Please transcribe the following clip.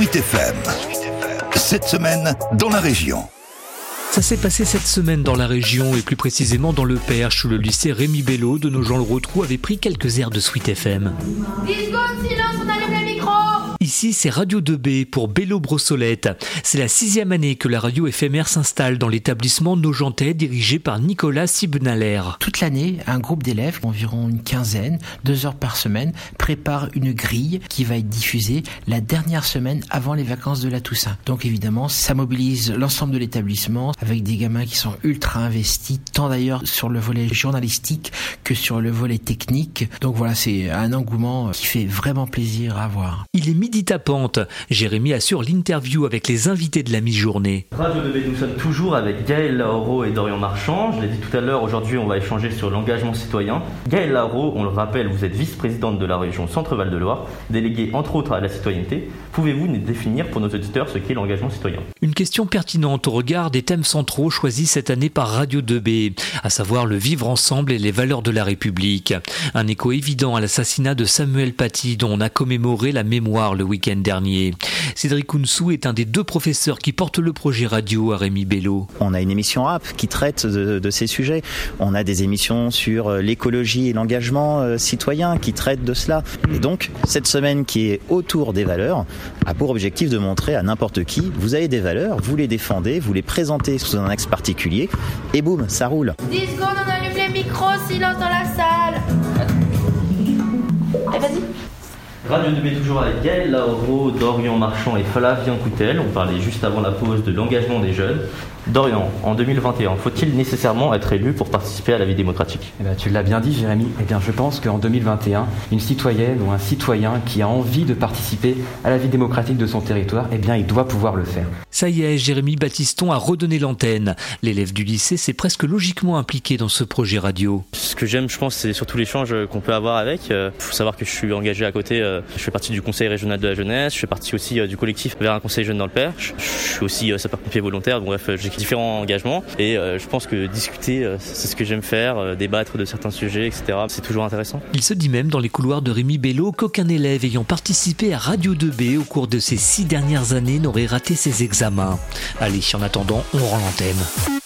Sweet FM. Cette semaine, dans la région. Ça s'est passé cette semaine dans la région et plus précisément dans le Perche où le lycée Rémi Bello de nos gens le retrou avait pris quelques airs de Sweet FM. silence, on Ici, c'est Radio 2B pour Bello Brossolette. C'est la sixième année que la radio éphémère s'installe dans l'établissement Nogentais dirigé par Nicolas Sibnaler. Toute l'année, un groupe d'élèves, environ une quinzaine, deux heures par semaine, prépare une grille qui va être diffusée la dernière semaine avant les vacances de la Toussaint. Donc évidemment, ça mobilise l'ensemble de l'établissement avec des gamins qui sont ultra investis, tant d'ailleurs sur le volet journalistique que sur le volet technique. Donc voilà, c'est un engouement qui fait vraiment plaisir à voir. Il est midi Jérémy assure l'interview avec les invités de la mi-journée. Radio 2B, nous sommes toujours avec Gaël Lauro et Dorian Marchand. Je l'ai dit tout à l'heure, aujourd'hui on va échanger sur l'engagement citoyen. Gaël Lauro, on le rappelle, vous êtes vice-présidente de la région Centre-Val de Loire, déléguée entre autres à la citoyenneté. Pouvez-vous nous définir pour nos auditeurs ce qu'est l'engagement citoyen? Une question pertinente au regard des thèmes centraux choisis cette année par Radio 2B, à savoir le vivre ensemble et les valeurs de la République. Un écho évident à l'assassinat de Samuel Paty dont on a commémoré la mémoire le week-end dernier. Cédric Ounsou est un des deux professeurs qui portent le projet radio à Rémi Bello. On a une émission rap qui traite de, de ces sujets. On a des émissions sur euh, l'écologie et l'engagement euh, citoyen qui traitent de cela. Et donc, cette semaine qui est autour des valeurs a pour objectif de montrer à n'importe qui, vous avez des valeurs, vous les défendez, vous les présentez sous un axe particulier, et boum, ça roule. 10 secondes, on allume les micros, silence dans la salle Eh, vas-y Radio 2B toujours avec Gaël Lauro, Dorian Marchand et Flavien Coutel. On parlait juste avant la pause de l'engagement des jeunes. Dorian, en 2021, faut-il nécessairement être élu pour participer à la vie démocratique? Eh ben, tu l'as bien dit, Jérémy. Eh bien, je pense qu'en 2021, une citoyenne ou un citoyen qui a envie de participer à la vie démocratique de son territoire, eh bien, il doit pouvoir le faire. Ça y est, Jérémy Baptiston a redonné l'antenne. L'élève du lycée s'est presque logiquement impliqué dans ce projet radio. Ce que j'aime, je pense, c'est surtout l'échange qu'on peut avoir avec. Il faut savoir que je suis engagé à côté. euh, Je fais partie du conseil régional de la jeunesse. Je fais partie aussi euh, du collectif vers un conseil jeune dans le Perche. Je suis aussi euh, sapeur-pompier volontaire. Bref, euh, j'ai différents engagements. Et euh, je pense que discuter, euh, c'est ce que j'aime faire. euh, Débattre de certains sujets, etc. C'est toujours intéressant. Il se dit même dans les couloirs de Rémi Bello qu'aucun élève ayant participé à Radio 2B au cours de ces six dernières années n'aurait raté ses examens. Allez, en attendant, on rend l'antenne.